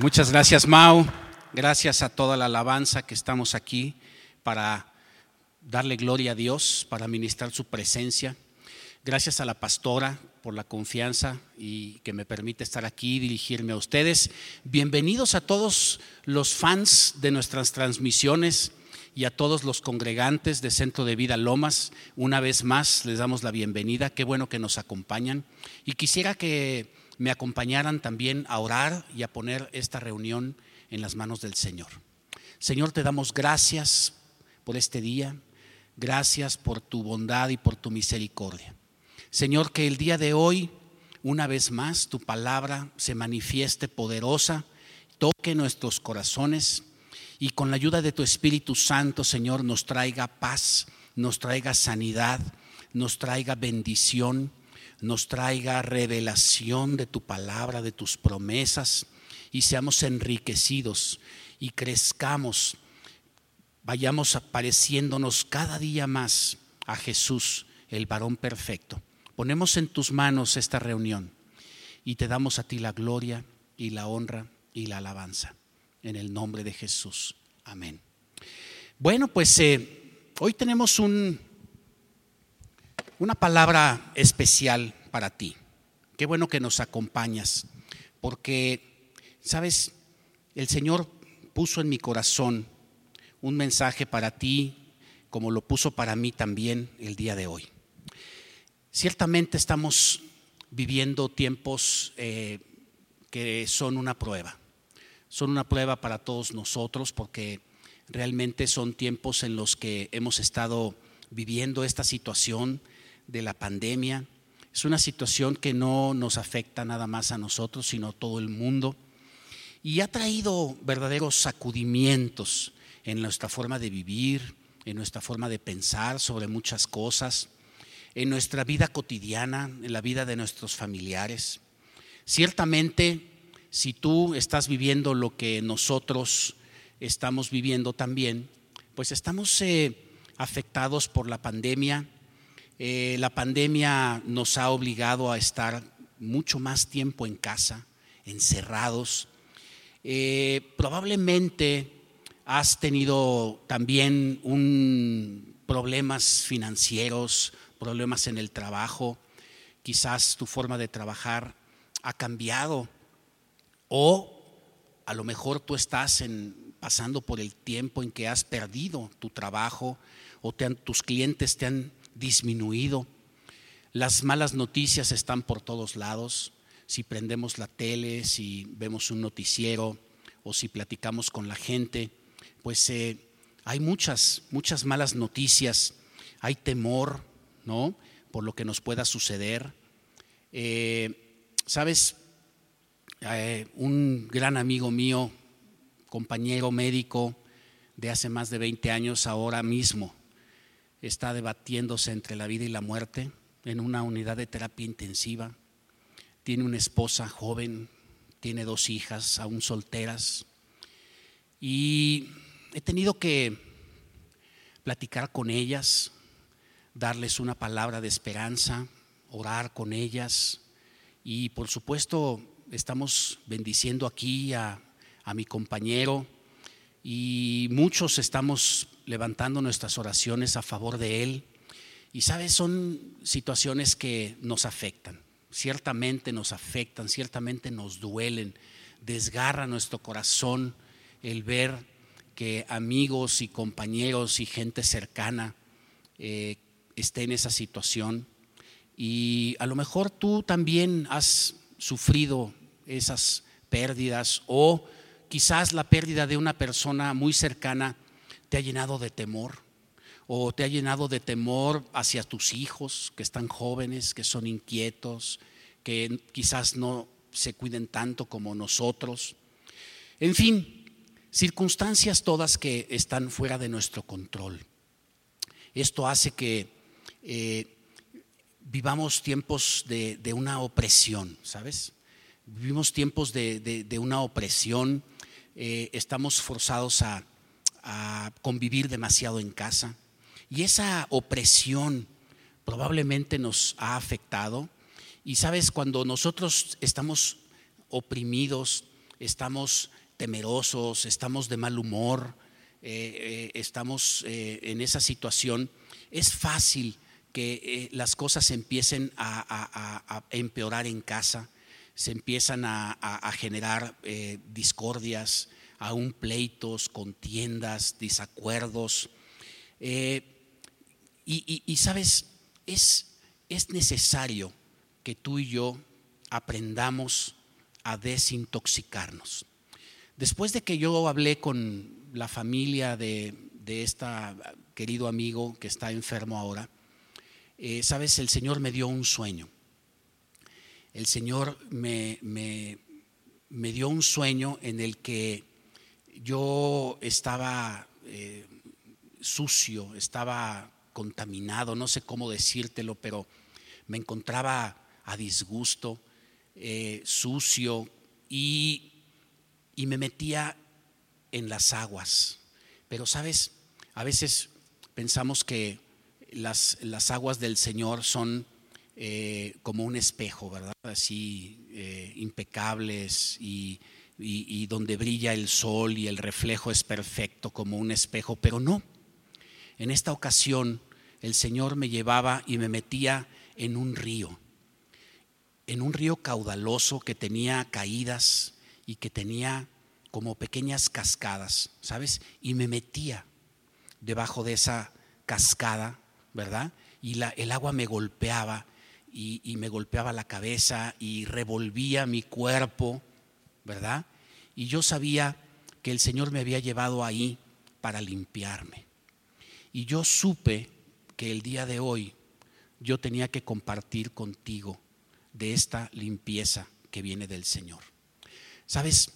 Muchas gracias, Mau. Gracias a toda la alabanza que estamos aquí para darle gloria a Dios, para ministrar su presencia. Gracias a la pastora por la confianza y que me permite estar aquí y dirigirme a ustedes. Bienvenidos a todos los fans de nuestras transmisiones y a todos los congregantes de Centro de Vida Lomas. Una vez más les damos la bienvenida. Qué bueno que nos acompañan. Y quisiera que me acompañaran también a orar y a poner esta reunión en las manos del Señor. Señor, te damos gracias por este día. Gracias por tu bondad y por tu misericordia. Señor, que el día de hoy, una vez más, tu palabra se manifieste poderosa, toque nuestros corazones y con la ayuda de tu Espíritu Santo, Señor, nos traiga paz, nos traiga sanidad, nos traiga bendición, nos traiga revelación de tu palabra, de tus promesas y seamos enriquecidos y crezcamos, vayamos apareciéndonos cada día más a Jesús, el varón perfecto. Ponemos en tus manos esta reunión y te damos a ti la gloria y la honra y la alabanza. En el nombre de Jesús. Amén. Bueno, pues eh, hoy tenemos un, una palabra especial para ti. Qué bueno que nos acompañas, porque, sabes, el Señor puso en mi corazón un mensaje para ti, como lo puso para mí también el día de hoy. Ciertamente estamos viviendo tiempos eh, que son una prueba. Son una prueba para todos nosotros porque realmente son tiempos en los que hemos estado viviendo esta situación de la pandemia. Es una situación que no nos afecta nada más a nosotros, sino a todo el mundo. Y ha traído verdaderos sacudimientos en nuestra forma de vivir, en nuestra forma de pensar sobre muchas cosas en nuestra vida cotidiana, en la vida de nuestros familiares. Ciertamente, si tú estás viviendo lo que nosotros estamos viviendo también, pues estamos eh, afectados por la pandemia. Eh, la pandemia nos ha obligado a estar mucho más tiempo en casa, encerrados. Eh, probablemente has tenido también un, problemas financieros, problemas en el trabajo, quizás tu forma de trabajar ha cambiado o a lo mejor tú estás pasando por el tiempo en que has perdido tu trabajo o tus clientes te han disminuido. Las malas noticias están por todos lados. Si prendemos la tele, si vemos un noticiero o si platicamos con la gente, pues eh, hay muchas, muchas malas noticias. Hay temor, ¿no? Por lo que nos pueda suceder. Eh, Sabes, eh, un gran amigo mío, compañero médico de hace más de 20 años, ahora mismo está debatiéndose entre la vida y la muerte en una unidad de terapia intensiva. Tiene una esposa joven, tiene dos hijas, aún solteras. Y he tenido que platicar con ellas, darles una palabra de esperanza, orar con ellas y por supuesto estamos bendiciendo aquí a, mi compañero y muchos estamos levantando nuestras oraciones a favor de él. Y sabes, son situaciones que nos afectan, ciertamente nos afectan, ciertamente nos duelen, desgarra nuestro corazón el ver que amigos y compañeros y gente cercana eh, esté en esa situación. Y a lo mejor tú también has sufrido esas pérdidas o quizás la pérdida de una persona muy cercana te ha llenado de temor o te ha llenado de temor hacia tus hijos que están jóvenes, que son inquietos, que quizás no se cuiden tanto como nosotros. En fin, circunstancias todas que están fuera de nuestro control. Esto hace que eh, vivamos tiempos de, una opresión, ¿sabes? Vivimos tiempos de, una opresión, eh, estamos forzados a, convivir demasiado en casa. Y esa opresión probablemente nos ha afectado. Y sabes, cuando nosotros estamos oprimidos, estamos temerosos, estamos de mal humor, eh, eh, estamos eh, en esa situación, es fácil que las cosas empiecen a, empeorar en casa, se empiezan a, generar discordias, aún pleitos, contiendas, desacuerdos. Y, sabes, es, es necesario que tú y yo aprendamos a desintoxicarnos. Después de que yo hablé con la familia de, de este querido amigo que está enfermo ahora, eh, sabes, el Señor me dio un sueño. El Señor me, me dio un sueño en el que yo estaba eh, sucio, estaba contaminado, no sé cómo decírtelo, pero me encontraba a disgusto, eh, sucio y, y me metía en las aguas. Pero sabes, a veces pensamos que las, las aguas del Señor son eh, como un espejo, ¿verdad? Así impecables y, y donde brilla el sol y el reflejo es perfecto como un espejo, pero no. En esta ocasión el Señor me llevaba y me metía en un río, en un río caudaloso que tenía caídas y que tenía como pequeñas cascadas, ¿sabes? Y me metía debajo de esa cascada, ¿verdad? Y el agua me golpeaba y, me golpeaba la cabeza y revolvía mi cuerpo, ¿verdad? Y yo sabía que el Señor me había llevado ahí para limpiarme. Y yo supe que el día de hoy yo tenía que compartir contigo de esta limpieza que viene del Señor. ¿Sabes?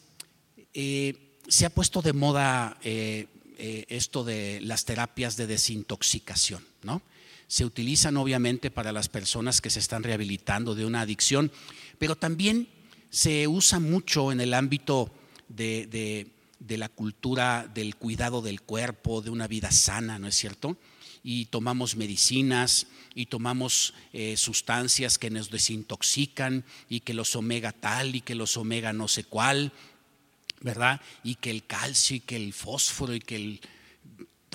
Eh, se ha puesto de moda eh, eh, esto de las terapias de desintoxicación, ¿no? Se utilizan obviamente para las personas que se están rehabilitando de una adicción, pero también se usa mucho en el ámbito de, la cultura del cuidado del cuerpo, de una vida sana, ¿no es cierto? y tomamos medicinas y tomamos sustancias que nos desintoxican y que los omega tal y que los omega no sé cuál ¿verdad? Y que el calcio y que el fósforo y que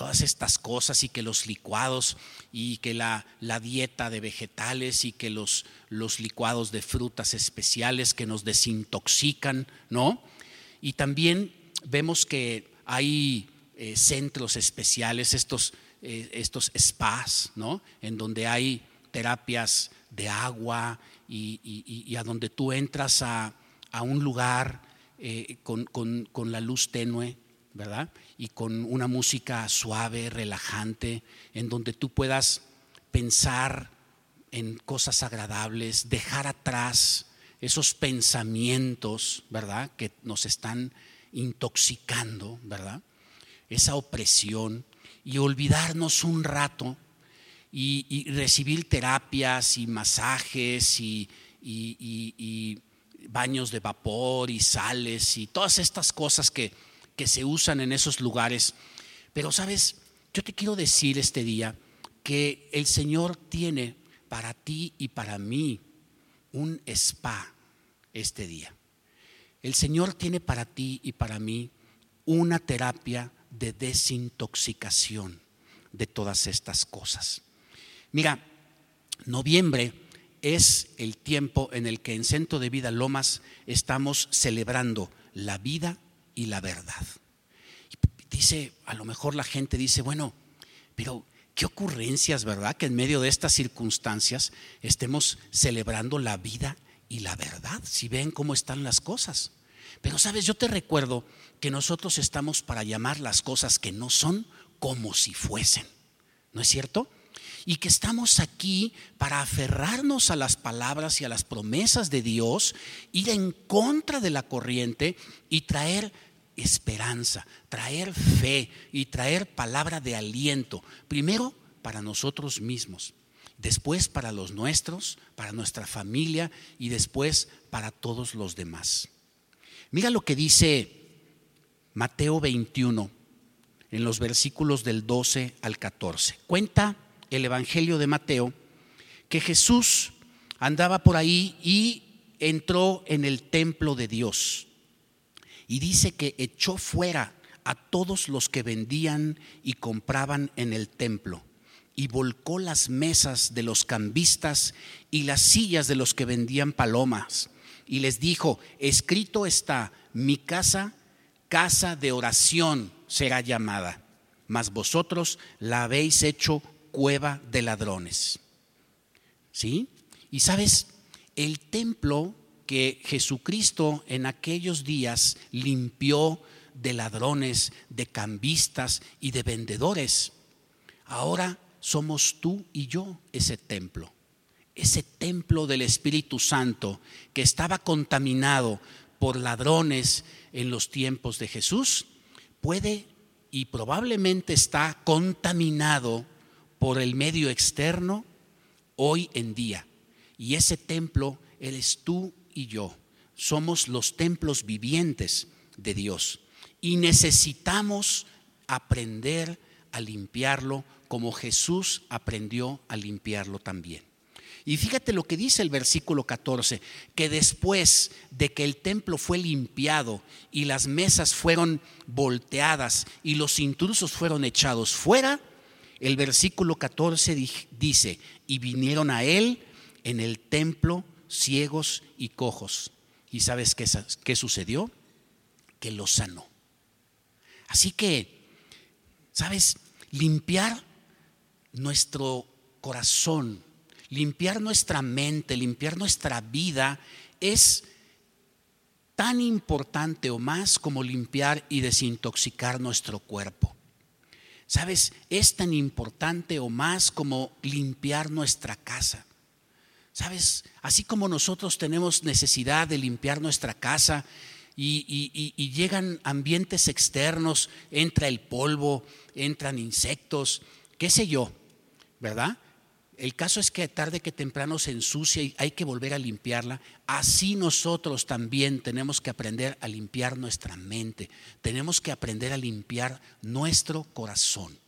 todas estas cosas y que los licuados y que la, la dieta de vegetales y que los, los, licuados de frutas especiales que nos desintoxican, ¿no? Y también vemos que hay eh, centros especiales, estos, eh, estos spas, ¿no? En donde hay terapias de agua y, a donde tú entras a, a un lugar eh, con, la luz tenue, ¿verdad? Y con una música suave, relajante, en donde tú puedas pensar en cosas agradables, dejar atrás esos pensamientos, ¿verdad? Que nos están intoxicando, ¿verdad? Esa opresión y olvidarnos un rato y, recibir terapias y masajes y, baños de vapor y sales y todas estas cosas que, que se usan en esos lugares. Pero sabes, yo te quiero decir este día que el Señor tiene para ti y para mí un spa este día. El Señor tiene para ti y para mí una terapia de desintoxicación de todas estas cosas. Mira, noviembre es el tiempo en el que en Centro de Vida Lomas estamos celebrando la vida y la verdad. Dice, a lo mejor la gente dice, bueno, pero qué ocurrencias, ¿verdad? Que en medio de estas circunstancias estemos celebrando la vida y la verdad, si ven cómo están las cosas. Pero sabes, yo te recuerdo que nosotros estamos para llamar las cosas que no son como si fuesen. ¿No es cierto? y que estamos aquí para aferrarnos a las palabras y a las promesas de Dios, ir en contra de la corriente y traer esperanza, traer fe y traer palabra de aliento, primero para nosotros mismos, después para los nuestros, para nuestra familia y después para todos los demás. Mira lo que dice Mateo 21 en los versículos del 12 al 14. Cuenta el Evangelio de Mateo, que Jesús andaba por ahí y entró en el templo de Dios. Y dice que echó fuera a todos los que vendían y compraban en el templo y volcó las mesas de los cambistas y las sillas de los que vendían palomas. Y les dijo, escrito está, mi casa, casa de oración será llamada, mas vosotros la habéis hecho cueva de ladrones. ¿Sí? Y sabes, el templo que Jesucristo en aquellos días limpió de ladrones, de cambistas y de vendedores, ahora somos tú y yo ese templo. Ese templo del Espíritu Santo que estaba contaminado por ladrones en los tiempos de Jesús, puede y probablemente está contaminado por el medio externo hoy en día. Y ese templo eres tú y yo. Somos los templos vivientes de Dios. Y necesitamos aprender a limpiarlo como Jesús aprendió a limpiarlo también. Y fíjate lo que dice el versículo 14, que después de que el templo fue limpiado y las mesas fueron volteadas y los intrusos fueron echados fuera, el versículo 14 dice, y vinieron a él en el templo ciegos y cojos. ¿Y sabes qué, qué sucedió? Que los sanó. Así que, ¿sabes? Limpiar nuestro corazón, limpiar nuestra mente, limpiar nuestra vida es tan importante o más como limpiar y desintoxicar nuestro cuerpo. ¿Sabes? Es tan importante o más como limpiar nuestra casa. ¿Sabes? Así como nosotros tenemos necesidad de limpiar nuestra casa y, llegan ambientes externos, entra el polvo, entran insectos, qué sé yo, ¿verdad? El caso es que tarde que temprano se ensucia y hay que volver a limpiarla. Así nosotros también tenemos que aprender a limpiar nuestra mente. Tenemos que aprender a limpiar nuestro corazón.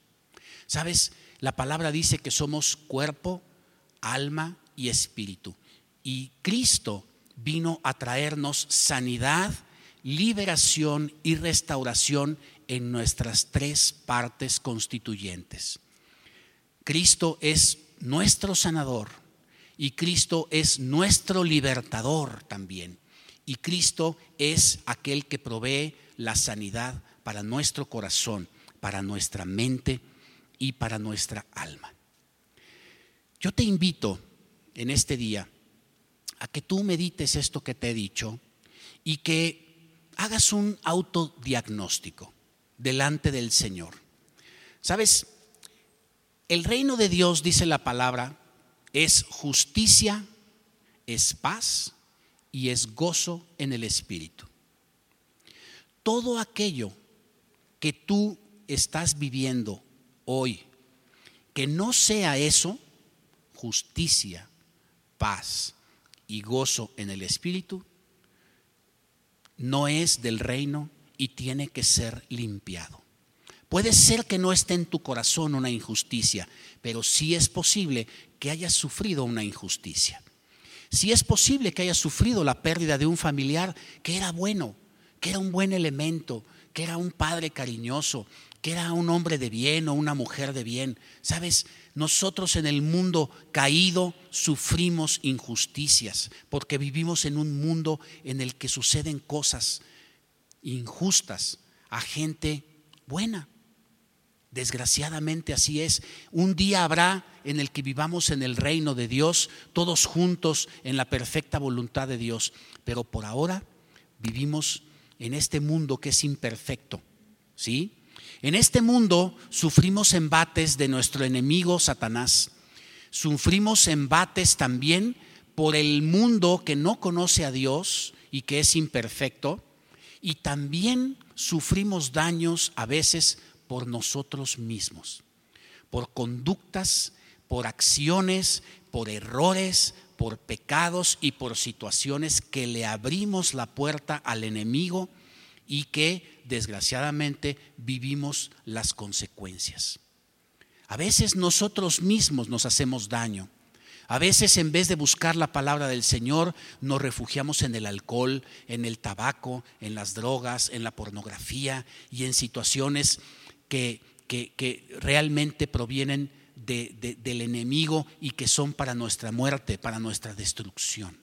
¿Sabes? La palabra dice que somos cuerpo, alma y espíritu. Y Cristo vino a traernos sanidad, liberación y restauración en nuestras tres partes constituyentes. Cristo es nuestro sanador y Cristo es nuestro libertador también. Y Cristo es aquel que provee la sanidad para nuestro corazón, para nuestra mente y para nuestra alma. Yo te invito en este día a que tú medites esto que te he dicho y que hagas un autodiagnóstico delante del Señor. ¿Sabes? El reino de Dios, dice la palabra, es justicia, es paz y es gozo en el Espíritu. Todo aquello que tú estás viviendo hoy, que no sea eso, justicia, paz y gozo en el Espíritu, no es del reino y tiene que ser limpiado. Puede ser que no esté en tu corazón una injusticia, pero sí es posible que hayas sufrido una injusticia. Sí es posible que hayas sufrido la pérdida de un familiar que era bueno, que era un buen elemento, que era un padre cariñoso, que era un hombre de bien o una mujer de bien. Sabes, nosotros en el mundo caído sufrimos injusticias porque vivimos en un mundo en el que suceden cosas injustas a gente buena. Desgraciadamente así es. Un día habrá en el que vivamos en el reino de Dios, todos juntos en la perfecta voluntad de Dios. Pero por ahora vivimos en este mundo que es imperfecto. ¿Sí? En este mundo sufrimos embates de nuestro enemigo Satanás. Sufrimos embates también por el mundo que no conoce a Dios y que es imperfecto. Y también sufrimos daños a veces por nosotros mismos, por conductas, por acciones, por errores, por pecados y por situaciones que le abrimos la puerta al enemigo y que desgraciadamente vivimos las consecuencias. A veces nosotros mismos nos hacemos daño. A veces en vez de buscar la palabra del Señor, nos refugiamos en el alcohol, en el tabaco, en las drogas, en la pornografía y en situaciones que, que, realmente provienen del enemigo y que son para nuestra muerte, para nuestra destrucción.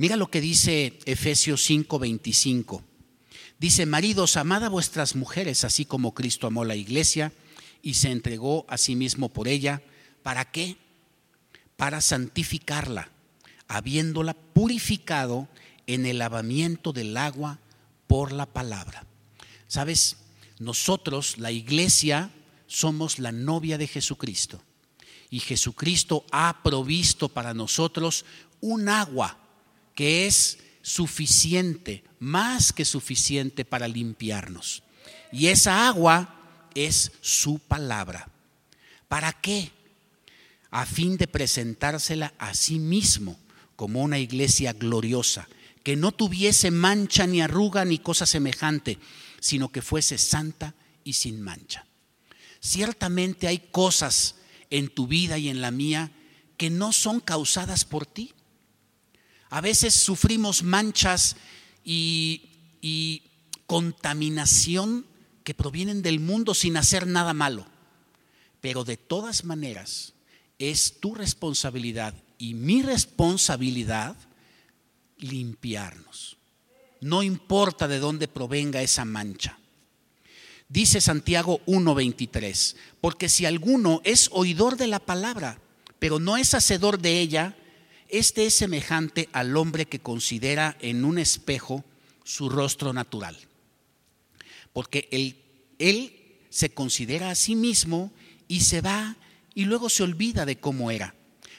Mira lo que dice Efesios 5:25. Dice, maridos, amad a vuestras mujeres, así como Cristo amó la iglesia y se entregó a sí mismo por ella. ¿Para qué? Para santificarla, habiéndola purificado en el lavamiento del agua por la palabra. ¿Sabes? Nosotros, la iglesia, somos la novia de Jesucristo. Y Jesucristo ha provisto para nosotros un agua que es suficiente, más que suficiente para limpiarnos. Y esa agua es su palabra. ¿Para qué? A fin de presentársela a sí mismo como una iglesia gloriosa, que no tuviese mancha ni arruga ni cosa semejante, sino que fuese santa y sin mancha. Ciertamente hay cosas en tu vida y en la mía que no son causadas por ti. A veces sufrimos manchas y, contaminación que provienen del mundo sin hacer nada malo. Pero de todas maneras es tu responsabilidad y mi responsabilidad limpiarnos. No importa de dónde provenga esa mancha. Dice Santiago 1:23, porque si alguno es oidor de la palabra, pero no es hacedor de ella, este es semejante al hombre que considera en un espejo su rostro natural. Porque él, él se considera a sí mismo y se va y luego se olvida de cómo era.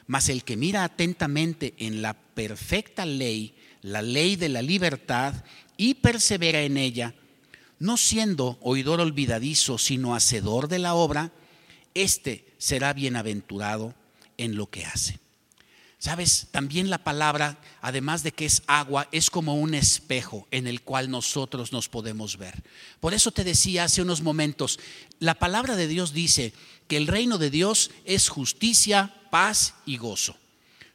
Mas el que mira atentamente en la perfecta ley, la ley de la libertad, y persevera en ella, no siendo oidor olvidadizo, sino hacedor de la obra, éste será bienaventurado en lo que hace. Sabes, también la palabra, además de que es agua, es como un espejo en el cual nosotros nos podemos ver. Por eso te decía hace unos momentos, la palabra de Dios dice que el reino de Dios es justicia, paz y gozo.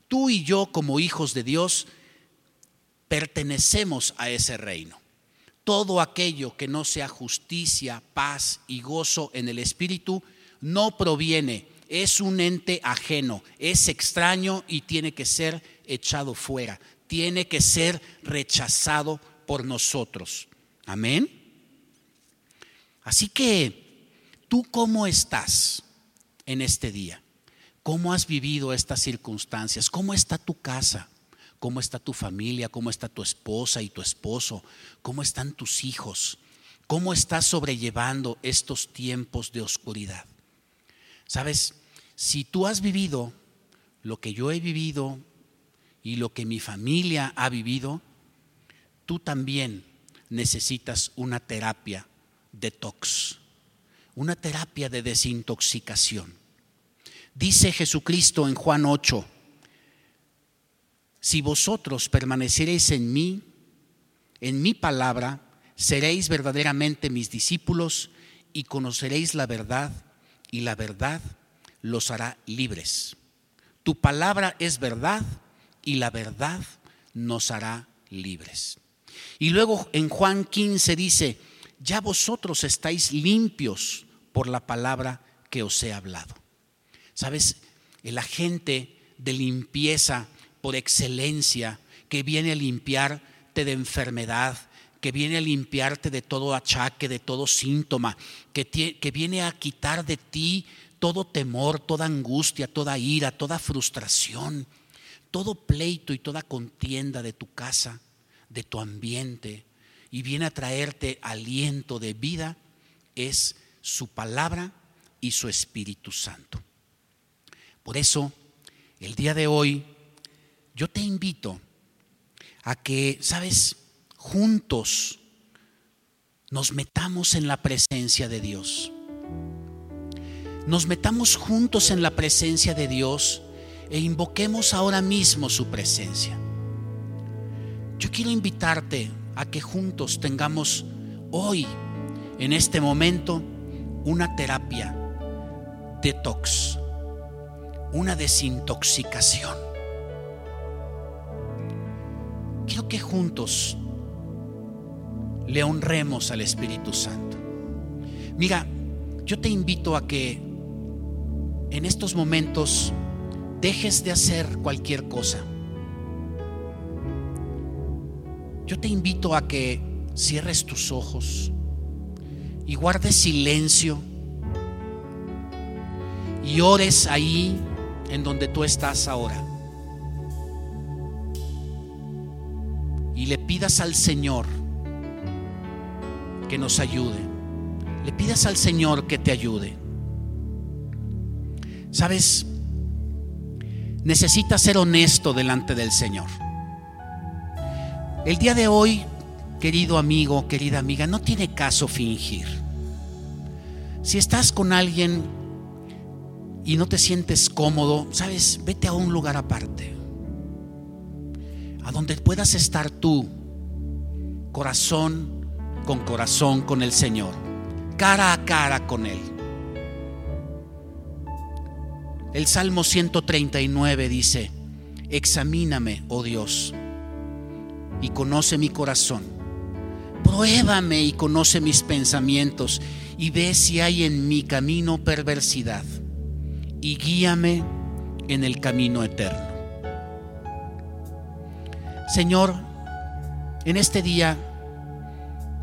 Tú y yo como hijos de Dios pertenecemos a ese reino. Todo aquello que no sea justicia, paz y gozo en el Espíritu no proviene es un ente ajeno, es extraño y tiene que ser echado fuera, tiene que ser rechazado por nosotros. Amén. Así que, ¿tú cómo estás en este día? ¿Cómo has vivido estas circunstancias? ¿Cómo está tu casa? ¿Cómo está tu familia? ¿Cómo está tu esposa y tu esposo? ¿Cómo están tus hijos? ¿Cómo estás sobrellevando estos tiempos de oscuridad? Sabes, si tú has vivido lo que yo he vivido y lo que mi familia ha vivido, tú también necesitas una terapia detox, una terapia de desintoxicación. Dice Jesucristo en Juan 8, si vosotros permaneceréis en mí, en mi palabra, seréis verdaderamente mis discípulos y conoceréis la verdad y la verdad los hará libres. Tu palabra es verdad y la verdad nos hará libres. Y luego en Juan 15 dice, ya vosotros estáis limpios por la palabra que os he hablado. ¿Sabes? El agente de limpieza por excelencia que viene a limpiarte de enfermedad, que viene a limpiarte de todo achaque, de todo síntoma, que, que viene a quitar de ti todo temor, toda angustia, toda ira, toda frustración, todo pleito y toda contienda de tu casa, de tu ambiente, y viene a traerte aliento de vida, es su palabra y su Espíritu Santo. Por eso, el día de hoy, yo te invito a que, sabes, juntos nos metamos en la presencia de Dios. Nos metamos juntos en la presencia de Dios e invoquemos ahora mismo su presencia. Yo quiero invitarte a que juntos tengamos hoy, en este momento, una terapia detox, una desintoxicación. Quiero que juntos le honremos al Espíritu Santo. Mira, yo te invito a que en estos momentos dejes de hacer cualquier cosa. Yo te invito a que cierres tus ojos y guardes silencio y ores ahí en donde tú estás ahora. Y le pidas al Señor que nos ayude. Le pidas al Señor que te ayude. Sabes, necesitas ser honesto delante del Señor. El día de hoy, querido amigo, querida amiga, no tiene caso fingir. Si estás con alguien y no te sientes cómodo, sabes, vete a un lugar aparte, a donde puedas estar tú, corazón con corazón con el Señor, cara a cara con Él. El Salmo 139 dice, examíname, oh Dios, y conoce mi corazón. Pruébame y conoce mis pensamientos y ve si hay en mi camino perversidad y guíame en el camino eterno. Señor, en este día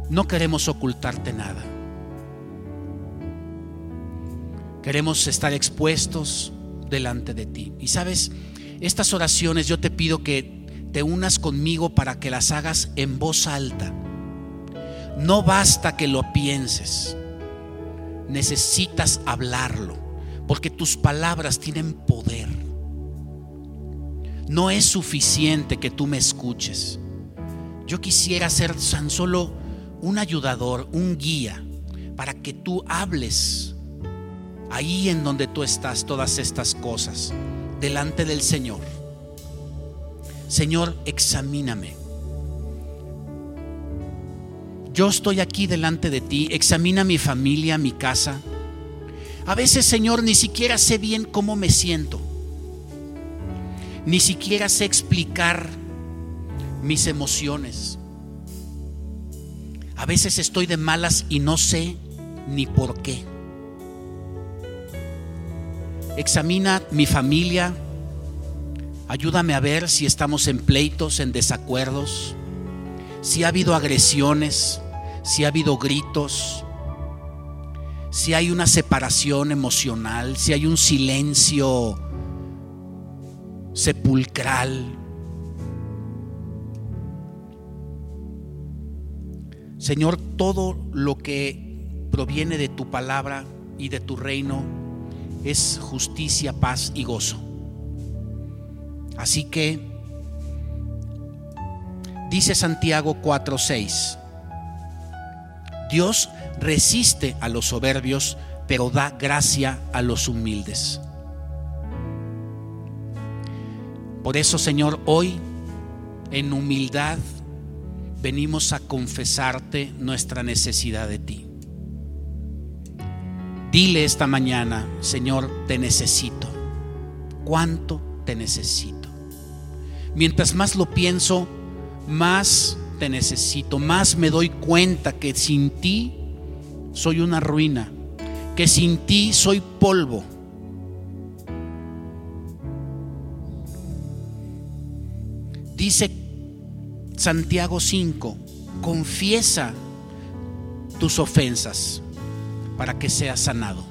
no queremos ocultarte nada. Queremos estar expuestos delante de ti. Y sabes, estas oraciones yo te pido que te unas conmigo para que las hagas en voz alta. No basta que lo pienses, necesitas hablarlo porque tus palabras tienen poder. No es suficiente que tú me escuches. Yo quisiera ser tan solo un ayudador, un guía, para que tú hables ahí en donde tú estás todas estas cosas, delante del Señor. Señor, examíname. Yo estoy aquí delante de ti, examina mi familia, mi casa a veces, Señor, ni siquiera sé bien cómo me siento. Ni siquiera sé explicar mis emociones. A veces estoy de malas y no sé ni por qué. Examina mi familia. Ayúdame a ver si estamos en pleitos, en desacuerdos, si ha habido agresiones, si ha habido gritos, si hay una separación emocional, si hay un silencio sepulcral. Señor, todo lo que proviene de tu palabra y de tu reino es justicia, paz y gozo. Así que dice Santiago 4:6, Dios resiste a los soberbios, pero da gracia a los humildes. Por eso, Señor, hoy en humildad venimos a confesarte nuestra necesidad de ti. Dile esta mañana, Señor, te necesito. ¿Cuánto te necesito? Mientras más lo pienso, más te necesito, más me doy cuenta que sin ti soy una ruina, que sin ti soy polvo. Dice Santiago 5, confiesa tus ofensas para que seas sanado.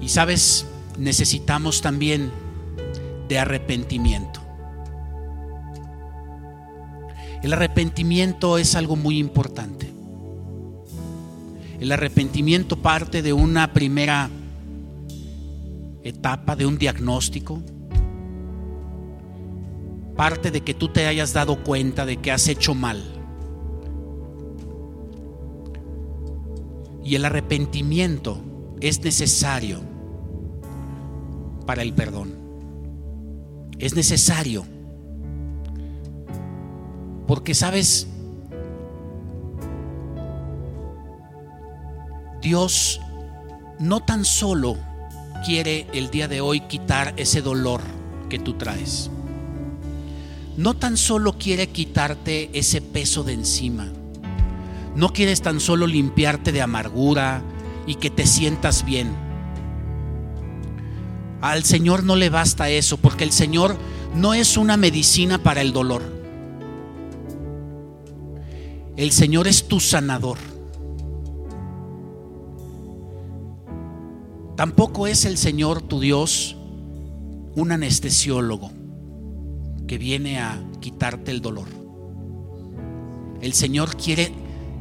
Y sabes, necesitamos también de arrepentimiento. El arrepentimiento es algo muy importante. El arrepentimiento parte de una primera etapa, de un diagnóstico. Parte de que tú te hayas dado cuenta de que has hecho mal. Y el arrepentimiento es necesario para el perdón. Es necesario porque sabes, Dios no tan solo quiere el día de hoy quitar ese dolor que tú traes. No tan solo quiere quitarte ese peso de encima. No quieres tan solo limpiarte de amargura y que te sientas bien. Al Señor no le basta eso, porque el Señor no es una medicina para el dolor. El Señor es tu sanador. Tampoco es el Señor tu Dios un anestesiólogo que viene a quitarte el dolor. El Señor quiere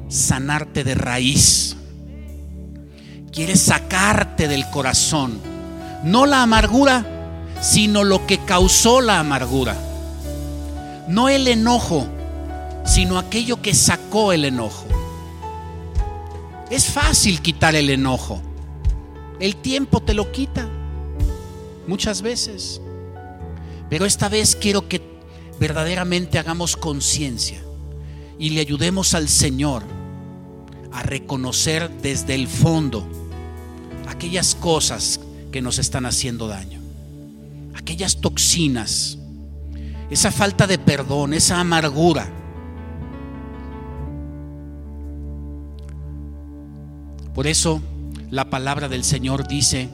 sanarte de raíz. Quiere sacarte del corazón. No la amargura, sino lo que causó la amargura. No el enojo, sino aquello que sacó el enojo. Es fácil quitar el enojo. El tiempo te lo quita muchas veces. Pero esta vez quiero que verdaderamente hagamos conciencia y le ayudemos al Señor a reconocer desde el fondo aquellas cosas que nos están haciendo daño, aquellas toxinas, esa falta de perdón, esa amargura. Por eso la palabra del Señor dice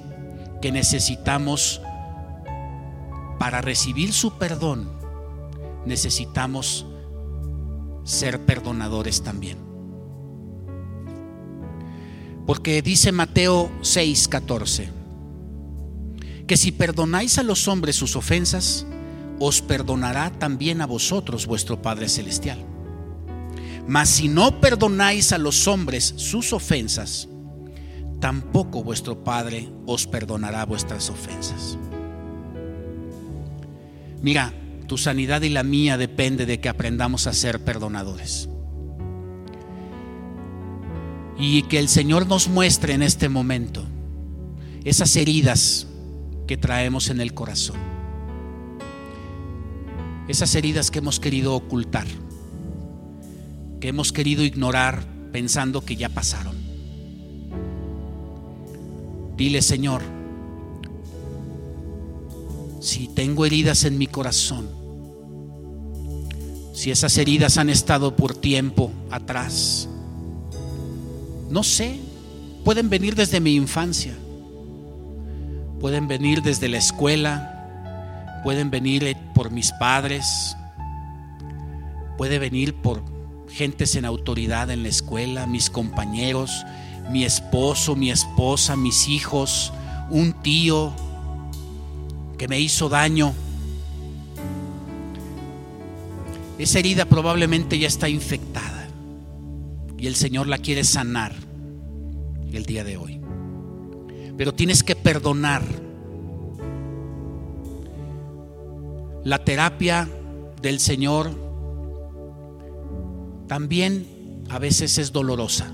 que necesitamos, para recibir su perdón, necesitamos ser perdonadores también. Porque dice Mateo 6:14, que si perdonáis a los hombres sus ofensas, os perdonará también a vosotros vuestro Padre Celestial. Mas si no perdonáis a los hombres sus ofensas, tampoco vuestro Padre os perdonará vuestras ofensas. Mira, tu sanidad y la mía depende de que aprendamos a ser perdonadores. Y que el Señor nos muestre en este momento esas heridas que traemos en el corazón. Esas heridas que hemos querido ocultar, que hemos querido ignorar pensando que ya pasaron. Dile, Señor, si tengo heridas en mi corazón, si esas heridas han estado por tiempo atrás, no sé, pueden venir desde mi infancia, pueden venir desde la escuela, pueden venir por mis padres, puede venir por gentes en autoridad en la escuela, mis compañeros, mi esposo, mi esposa, mis hijos, un tío que me hizo daño. Esa herida probablemente ya está infectada y el Señor la quiere sanar el día de hoy. Pero tienes que perdonar. La terapia del Señor también a veces es dolorosa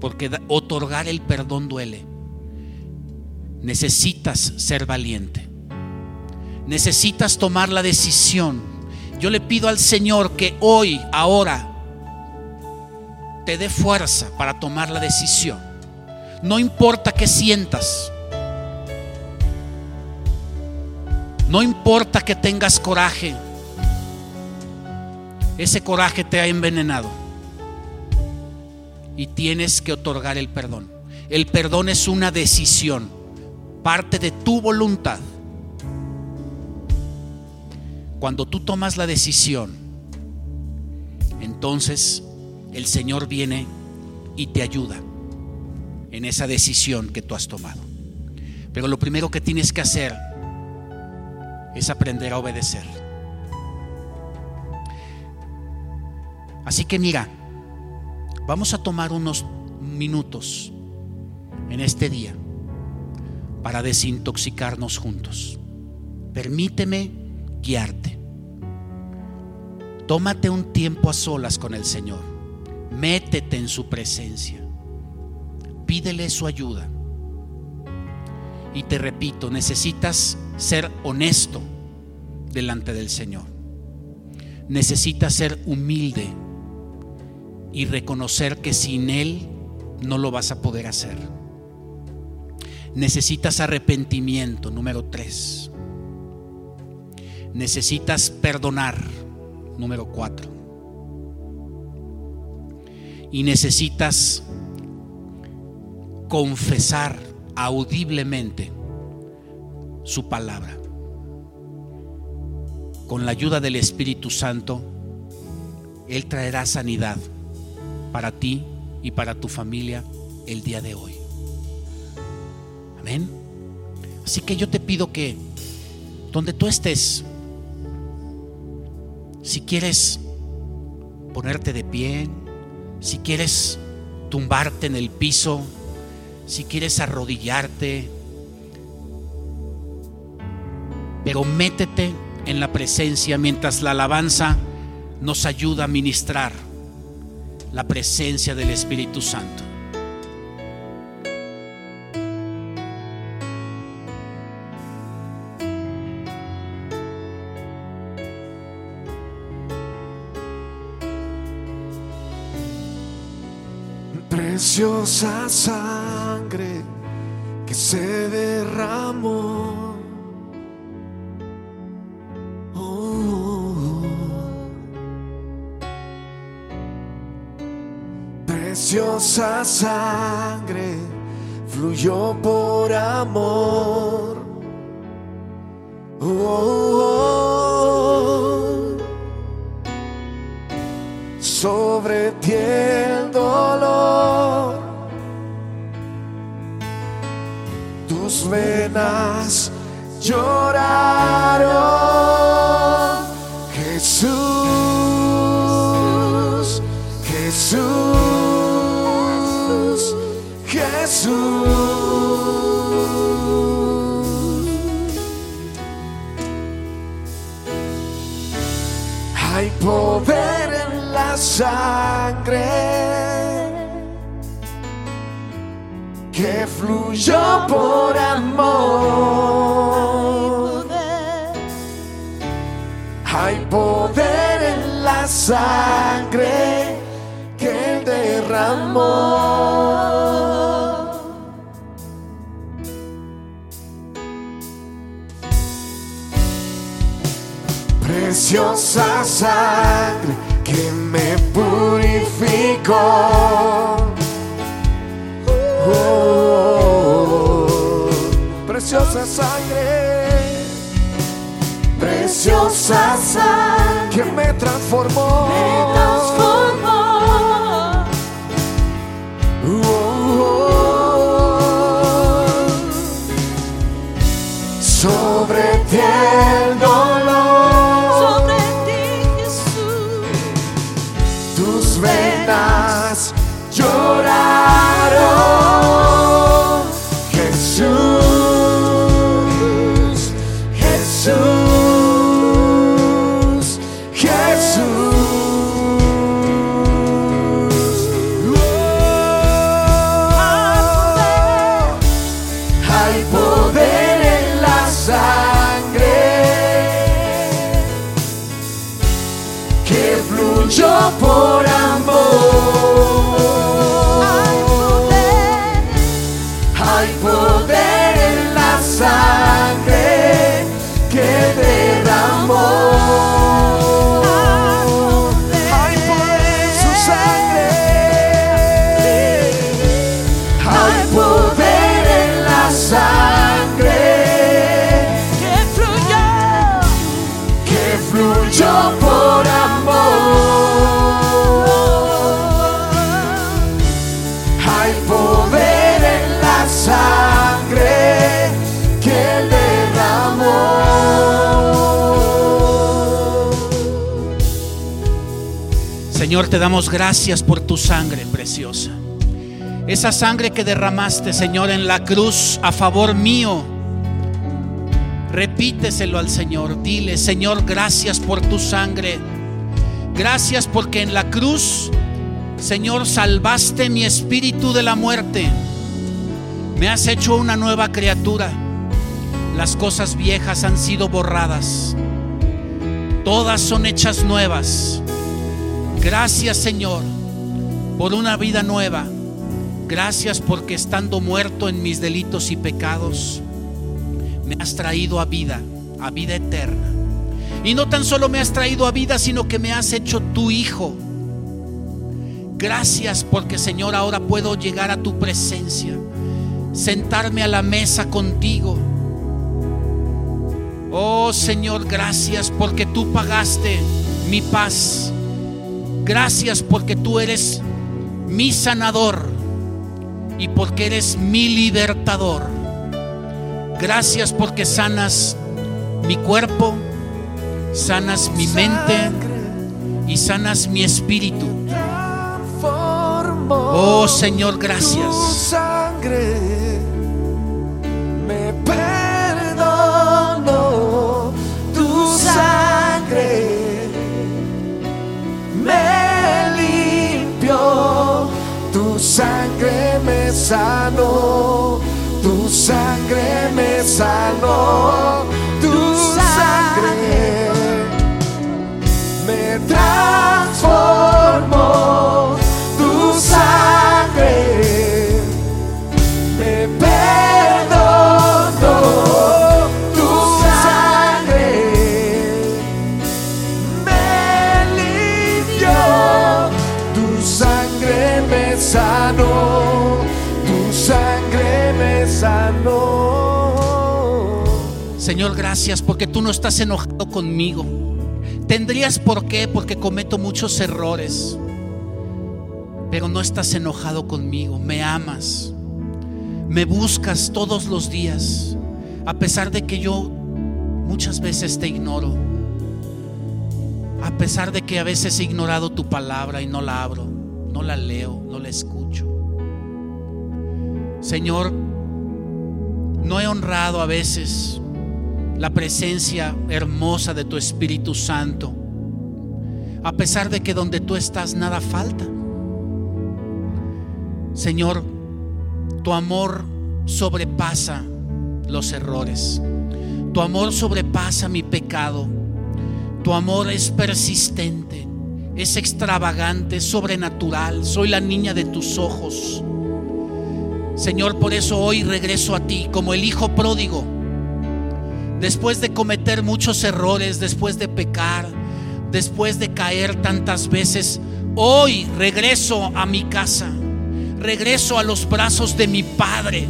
porque otorgar el perdón duele. Necesitas ser valiente. Necesitas tomar la decisión. Yo le pido al Señor que hoy, ahora, te dé fuerza para tomar la decisión. No importa qué sientas. No importa que tengas coraje. Ese coraje te ha envenenado y tienes que otorgar el perdón. El perdón es una decisión, parte de tu voluntad. Cuando tú tomas la decisión, entonces el Señor viene y te ayuda en esa decisión que tú has tomado. Pero lo primero que tienes que hacer es aprender a obedecer. Así que mira, Vamos a tomar unos minutos en este día para desintoxicarnos juntos. Permíteme guiarte. Tómate un tiempo a solas con el Señor. Métete en su presencia. Pídele su ayuda. Y te repito, necesitas ser honesto delante del Señor. Necesitas ser humilde y reconocer que sin Él no lo vas a poder hacer. Necesitas arrepentimiento, número tres. Necesitas perdonar, número cuatro. Y necesitas confesar audiblemente su palabra. Con la ayuda del Espíritu Santo, Él traerá sanidad para ti y para tu familia el día de hoy. Amén. Así que yo te pido que donde tú estés, si quieres ponerte de pie, si quieres tumbarte en el piso, si quieres arrodillarte, pero métete en la presencia mientras la alabanza nos ayuda a ministrar la presencia del Espíritu Santo. Preciosa sangre que se derramó. Oh. Preciosa sangre fluyó por amor. Oh. Sobre ti Venas lloraron. Jesús, Jesús, Jesús. Hay poder en la sangre fluyó por amor. Hay poder en la sangre que derramó. Preciosa sangre que me purificó. Oh, preciosa sangre, preciosa sangre que me transformó. Oh, sobre ti que fluyó por Señor, te damos gracias por tu sangre preciosa. Esa sangre que derramaste, Señor, en la cruz a favor mío. Repíteselo al Señor. Dile, Señor, gracias por tu sangre. Gracias porque en la cruz, Señor, salvaste mi espíritu de la muerte. Me has hecho una nueva criatura. Las cosas viejas han sido borradas. Todas son hechas nuevas. Gracias Señor por una vida nueva. Gracias porque estando muerto en mis delitos y pecados, me has traído a vida, a vida eterna. Y no tan solo me has traído a vida, sino que me has hecho tu hijo. Gracias porque Señor ahora puedo llegar a tu presencia, sentarme a la mesa contigo. Oh Señor, gracias porque tú pagaste mi paz. Gracias porque tú eres mi sanador y porque eres mi libertador. Gracias porque sanas mi cuerpo, sanas mi mente y sanas mi espíritu. Oh Señor, gracias. Sangre me sanó, tu sangre me sanó, Gracias porque tú no estás enojado conmigo. Tendrías por qué, porque cometo muchos errores. Pero no estás enojado conmigo, me amas. Me buscas todos los días, a pesar de que yo muchas veces te ignoro. A pesar de que a veces he ignorado tu palabra y no la abro, no la leo, no la escucho. Señor, no he honrado a veces la presencia hermosa de tu Espíritu Santo, a pesar de que donde tú estás nada falta. Señor, tu amor sobrepasa los errores, tu amor sobrepasa mi pecado, tu amor es persistente, es extravagante, es sobrenatural, soy la niña de tus ojos. Señor, por eso hoy regreso a ti como el Hijo pródigo después de cometer muchos errores, después de pecar, después de caer tantas veces, hoy regreso a mi casa, regreso a los brazos de mi Padre.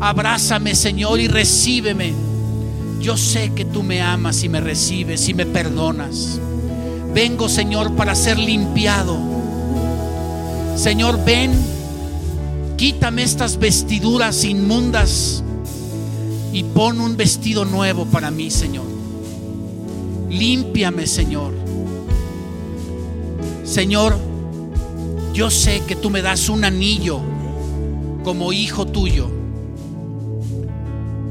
Abrázame, Señor, y recíbeme. Yo sé que tú me amas y me recibes y me perdonas. Vengo, Señor, para ser limpiado. Señor, ven, quítame estas vestiduras inmundas y pon un vestido nuevo para mí, Señor. Límpiame, Señor. Señor, yo sé que tú me das un anillo como hijo tuyo,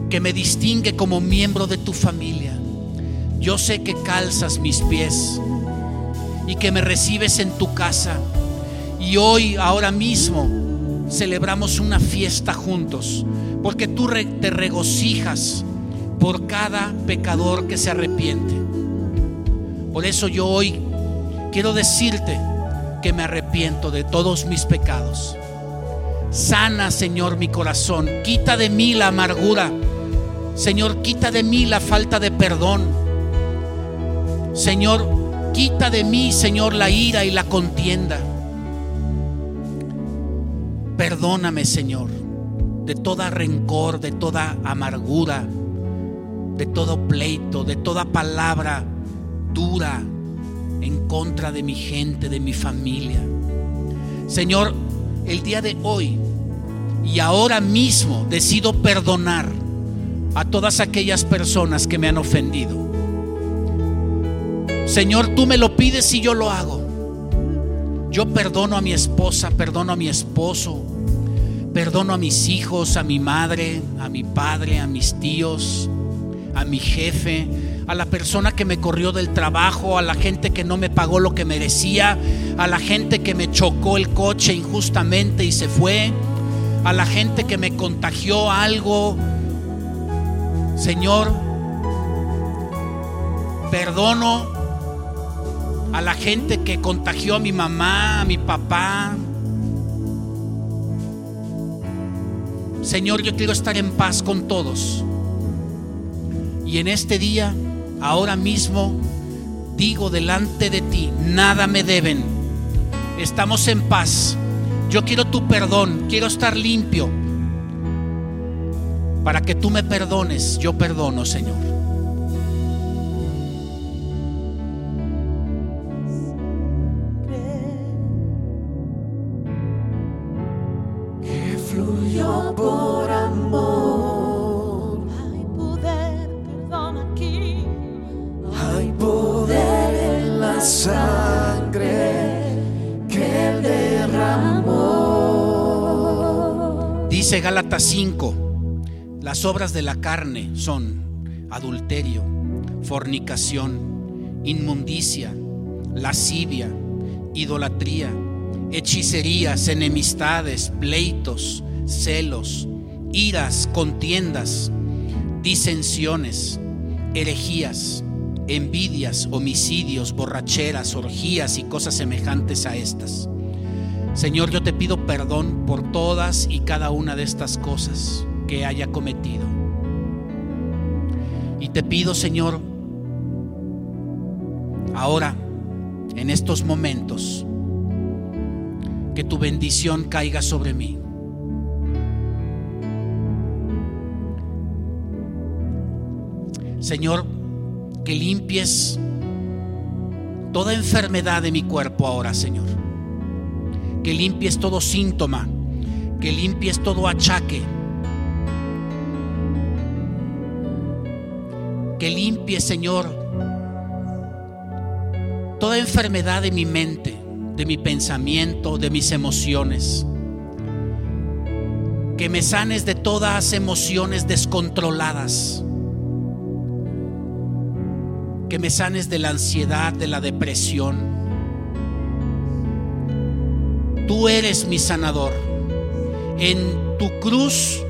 que me distingue como miembro de tu familia. Yo sé que calzas mis pies y que me recibes en tu casa. Y hoy, ahora mismo, celebramos una fiesta juntos, porque tú te regocijas por cada pecador que se arrepiente. Por eso yo hoy quiero decirte que me arrepiento de todos mis pecados. Sana, Señor, mi corazón. Quita de mí la amargura. Señor, quita de mí la falta de perdón. Señor, quita de mí, Señor, la ira y la contienda. Perdóname, Señor, de toda rencor, de toda amargura, de todo pleito, de toda palabra dura en contra de mi gente, de mi familia. Señor, el día de hoy y ahora mismo decido perdonar a todas aquellas personas que me han ofendido. Señor, tú me lo pides y yo lo hago. Yo perdono a mi esposa, perdono a mi esposo, perdono a mis hijos, a mi madre, a mi padre, a mis tíos, a mi jefe, a la persona que me corrió del trabajo, a la gente que no me pagó lo que merecía, a la gente que me chocó el coche injustamente y se fue, a la gente que me contagió algo. Señor, perdono a la gente que contagió a mi mamá, a mi papá, Señor, yo quiero estar en paz con todos. Y en este día, ahora mismo, digo delante de ti, nada me deben. Estamos en paz. Yo quiero tu perdón, quiero estar limpio. Para que tú me perdones, yo perdono, Señor. Dice Gálatas 5, las obras de la carne son adulterio, fornicación, inmundicia, lascivia, idolatría, hechicerías, enemistades, pleitos, celos, iras, contiendas, disensiones, herejías, envidias, homicidios, borracheras, orgías y cosas semejantes a estas. Señor, yo te pido perdón por todas y cada una de estas cosas que haya cometido. Y te pido, Señor, ahora, en estos momentos, que tu bendición caiga sobre mí. Señor, que limpies toda enfermedad de mi cuerpo ahora, Señor. Que limpies todo síntoma, que limpies todo achaque. Que limpies, Señor, toda enfermedad de mi mente, de mi pensamiento, de mis emociones. Que me sanes de todas emociones descontroladas. Que me sanes de la ansiedad, de la depresión. Tú eres mi sanador. En tu cruz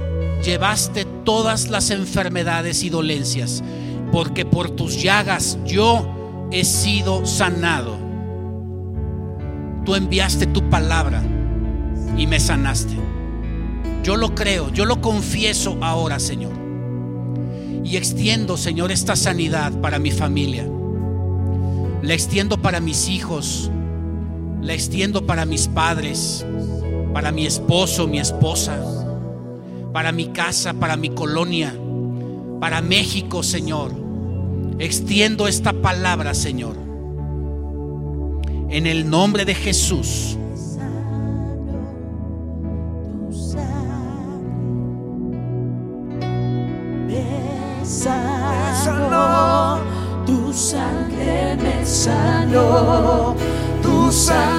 llevaste todas las enfermedades y dolencias, porque por tus llagas yo he sido sanado. Tú enviaste tu palabra y me sanaste. Yo lo creo, yo lo confieso ahora, Señor. Y extiendo, Señor, esta sanidad para mi familia. La extiendo para mis hijos. La extiendo para mis padres, para mi esposo, mi esposa, para mi casa, para mi colonia, para México, Señor. Extiendo esta palabra, Señor. En el nombre de Jesús. Tu sangre me sanó, tu sangre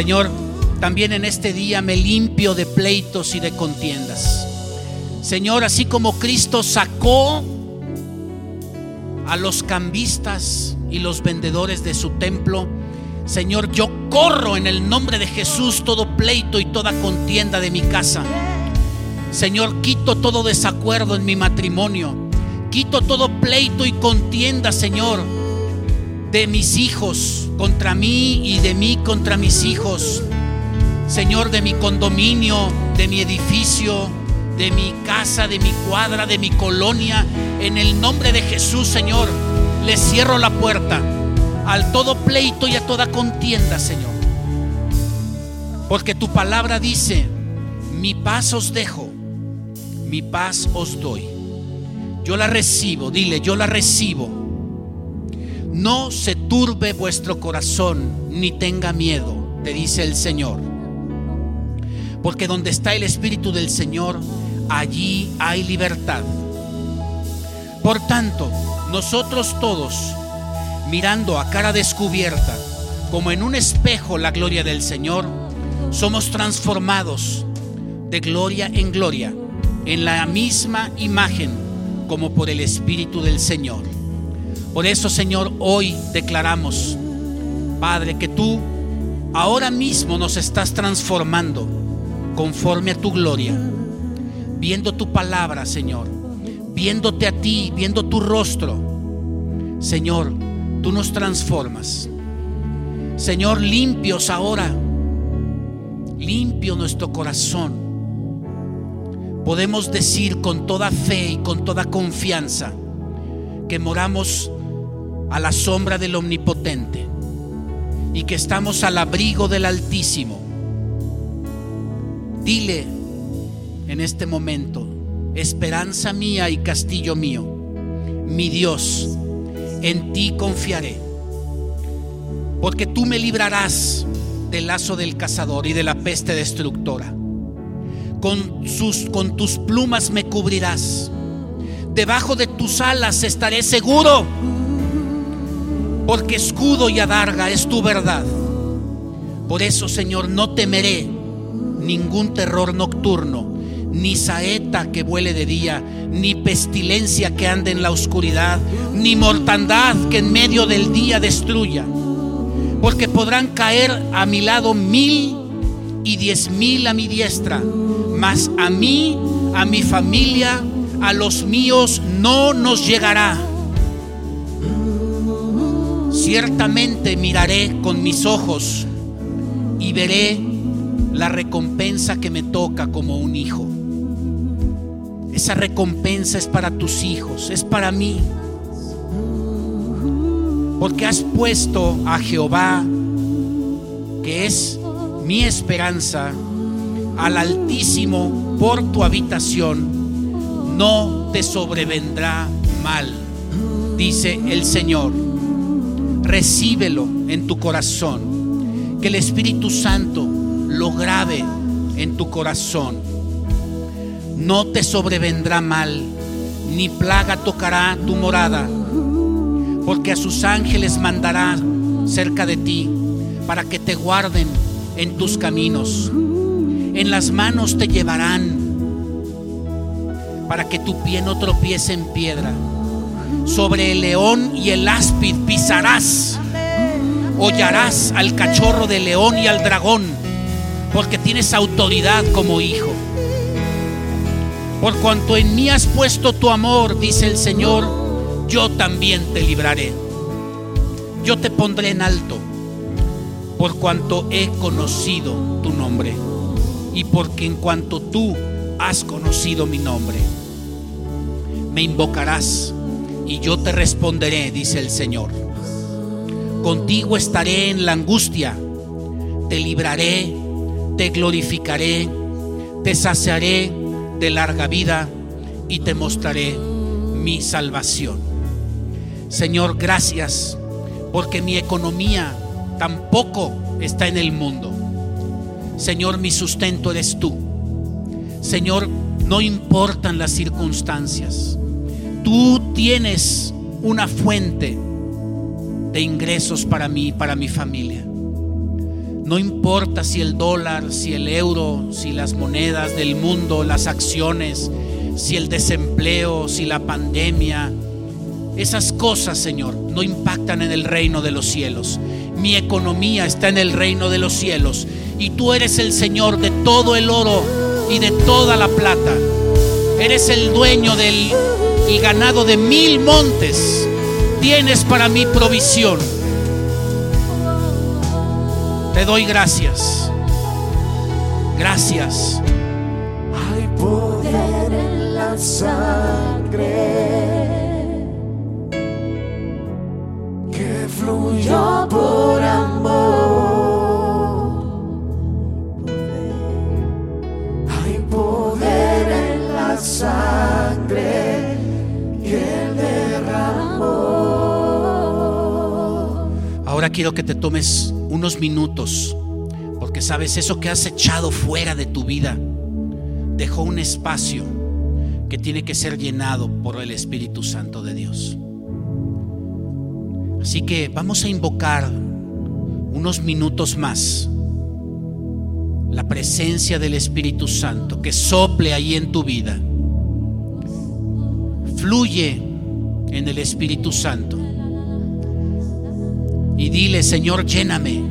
Señor, también en este día me limpio de pleitos y de contiendas. Señor, así como Cristo sacó a los cambistas y los vendedores de su templo, Señor, yo corro en el nombre de Jesús todo pleito y toda contienda de mi casa. Señor, quito todo desacuerdo en mi matrimonio. Quito todo pleito y contienda, Señor, de mis hijos contra mí y de mí contra mis hijos. Señor, de mi condominio, de mi edificio, de mi casa, de mi cuadra, de mi colonia. En el nombre de Jesús, Señor, le cierro la puerta al todo pleito y a toda contienda, Señor. Porque tu palabra dice, mi paz os dejo, mi paz os doy. Yo la recibo, dile, yo la recibo. No se turbe vuestro corazón ni tenga miedo, te dice el Señor. Porque donde está el Espíritu del Señor allí hay libertad. Por tanto, nosotros todos, mirando a cara descubierta, como en un espejo la gloria del Señor, somos transformados de gloria en gloria en la misma imagen como por el Espíritu del Señor. Por eso, Señor, hoy declaramos, Padre, que tú ahora mismo nos estás transformando conforme a tu gloria, viendo tu palabra, Señor, viéndote a ti, viendo tu rostro. Señor, tú nos transformas. Señor, limpios ahora, limpio nuestro corazón. Podemos decir con toda fe y con toda confianza que moramos a la sombra del Omnipotente y que estamos al abrigo del Altísimo. Dile en este momento, esperanza mía y castillo mío, mi Dios, en ti confiaré, porque tú me librarás del lazo del cazador y de la peste destructora. Con, sus, con tus plumas me cubrirás, debajo de tus alas estaré seguro porque escudo y adarga es tu verdad. Por eso, Señor, no temeré ningún terror nocturno, ni saeta que vuele de día, ni pestilencia que ande en la oscuridad, ni mortandad que en medio del día destruya. Porque podrán caer a mi lado mil y diez mil a mi diestra, mas a mí, a mi familia, a los míos no nos llegará. Ciertamente miraré con mis ojos y veré la recompensa que me toca como un hijo. Esa recompensa es para tus hijos, es para mí. Porque has puesto a Jehová, que es mi esperanza, al Altísimo por tu habitación, no te sobrevendrá mal, dice el Señor. Recíbelo en tu corazón, que el Espíritu Santo lo grabe en tu corazón. No te sobrevendrá mal, ni plaga tocará tu morada, porque a sus ángeles mandará cerca de ti, para que te guarden en tus caminos. En las manos te llevarán, para que tu pie no tropiece en piedra. Sobre el león y el áspid pisarás. Hollarás al cachorro del león y al dragón, porque tienes autoridad como hijo. Por cuanto en mí has puesto tu amor, dice el Señor, yo también te libraré. Yo te pondré en alto, por cuanto he conocido tu nombre y porque en cuanto tú has conocido mi nombre, me invocarás y yo te responderé, dice el Señor. Contigo estaré en la angustia, te libraré, te glorificaré, te saciaré de larga vida y te mostraré mi salvación. Señor, gracias porque mi economía tampoco está en el mundo. Señor, mi sustento eres tú. Señor, no importan las circunstancias. Tú tienes una fuente de ingresos para mí y para mi familia. No importa si el dólar, si el euro, si las monedas del mundo, las acciones, si el desempleo, si la pandemia. Esas cosas, Señor, no impactan en el reino de los cielos. Mi economía está en el reino de los cielos. Y tú eres el Señor de todo el oro y de toda la plata. Eres el dueño del ganado de mil montes. Tienes para mi provisión. Te doy gracias. Gracias. Hay poder en la sangre Quiero que te tomes unos minutos, porque sabes, eso que has echado fuera de tu vida dejó un espacio que tiene que ser llenado por el Espíritu Santo de Dios. Así que vamos a invocar unos minutos más la presencia del Espíritu Santo que sople ahí en tu vida. Fluye en el Espíritu Santo. Y dile, Señor, lléname.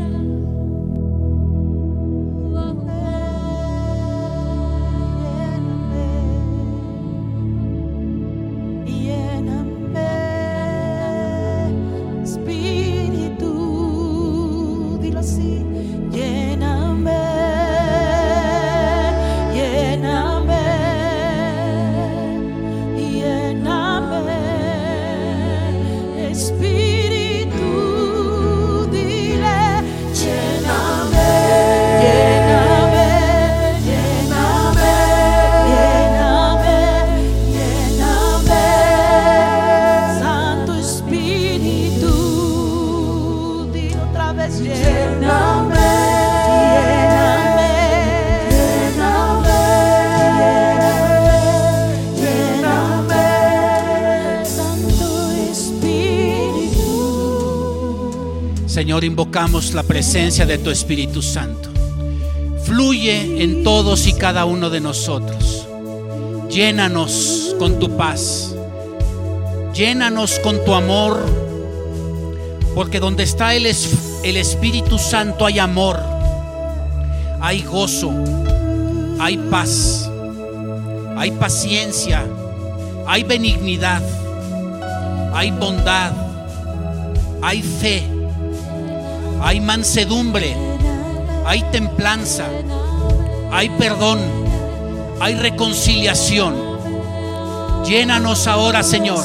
Señor, invocamos la presencia de tu Espíritu Santo. Fluye en todos y cada uno de nosotros. Llénanos con tu paz. Llénanos con tu amor. Porque donde está el, el Espíritu Santo hay amor, hay gozo, hay paz, hay paciencia, hay benignidad, hay bondad, hay fe, hay mansedumbre, hay templanza, hay perdón, hay reconciliación. Llénanos ahora, Señor.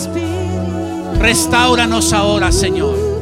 Restauranos ahora, Señor.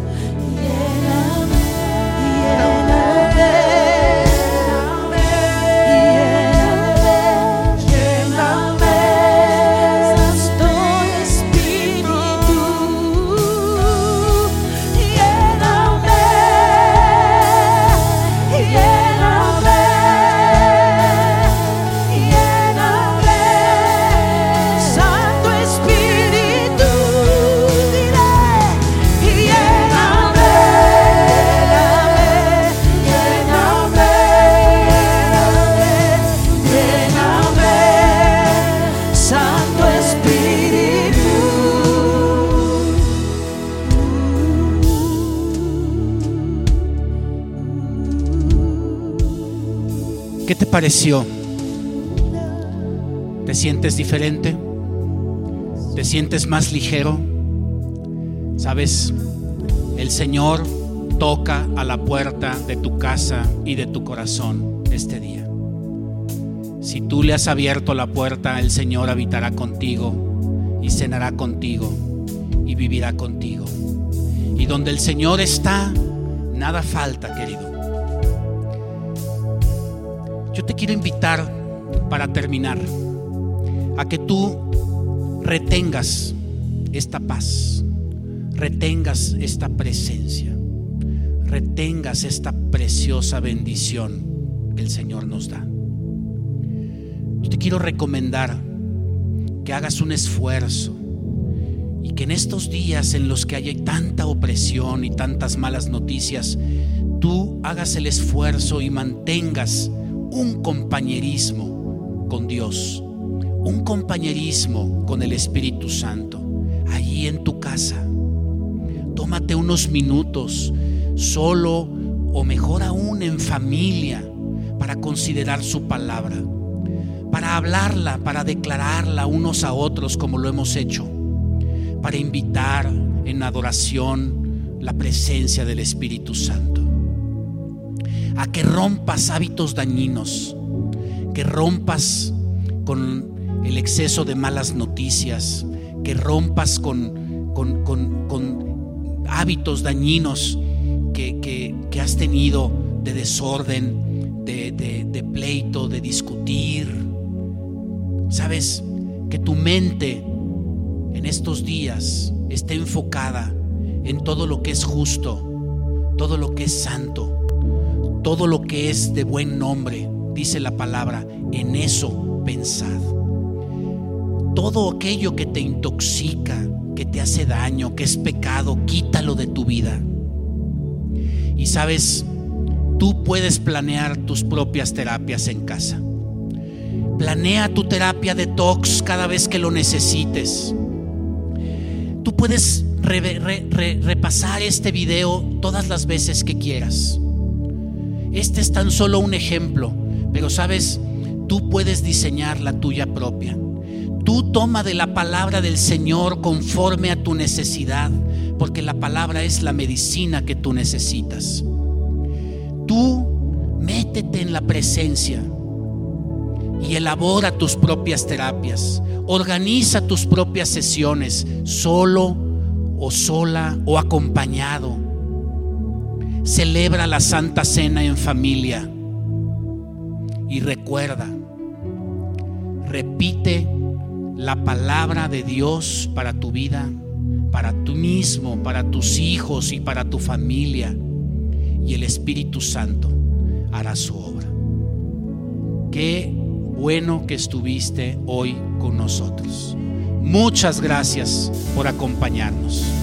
Pareció? ¿Te sientes diferente? ¿Te sientes más ligero? ¿Sabes? El Señor toca a la puerta de tu casa y de tu corazón este día. Si tú le has abierto la puerta, el Señor habitará contigo y cenará contigo y vivirá contigo. Y donde el Señor está, nada falta, querido. Yo te quiero invitar para terminar a que tú retengas esta paz, retengas esta presencia, retengas esta preciosa bendición que el Señor nos da. Yo te quiero recomendar que hagas un esfuerzo y que en estos días en los que hay tanta opresión y tantas malas noticias, tú hagas el esfuerzo y mantengas un compañerismo con Dios, un compañerismo con el Espíritu Santo, allí en tu casa. Tómate unos minutos solo o mejor aún en familia para considerar su palabra, para hablarla, para declararla unos a otros como lo hemos hecho, para invitar en adoración la presencia del Espíritu Santo a que rompas hábitos dañinos, que rompas con el exceso de malas noticias, que rompas con, con- con- hábitos dañinos que, que- que has tenido de desorden, de, de- de pleito, de discutir. Sabes que tu mente en estos días esté enfocada en todo lo que es justo, todo lo que es santo, todo lo que es de buen nombre, dice la palabra, en eso pensad. todo aquello que te intoxica, que te hace daño, que es pecado, quítalo de tu vida. Y sabes, tú puedes planear tus propias terapias en casa. Planea tu terapia detox cada vez que lo necesites. Tú puedes re- re- re- repasar este video todas las veces que quieras. Este es tan solo un ejemplo, pero sabes, tú puedes diseñar la tuya propia. Tú toma de la palabra del Señor conforme a tu necesidad, porque la palabra es la medicina que tú necesitas. Tú métete en la presencia y elabora tus propias terapias. Organiza tus propias sesiones, solo o sola o acompañado. Celebra la Santa Cena en familia. Y recuerda, repite la palabra de Dios para tu vida, para tú mismo, para tus hijos y para tu familia. Y el Espíritu Santo hará su obra. Qué bueno que estuviste hoy con nosotros. Muchas gracias por acompañarnos.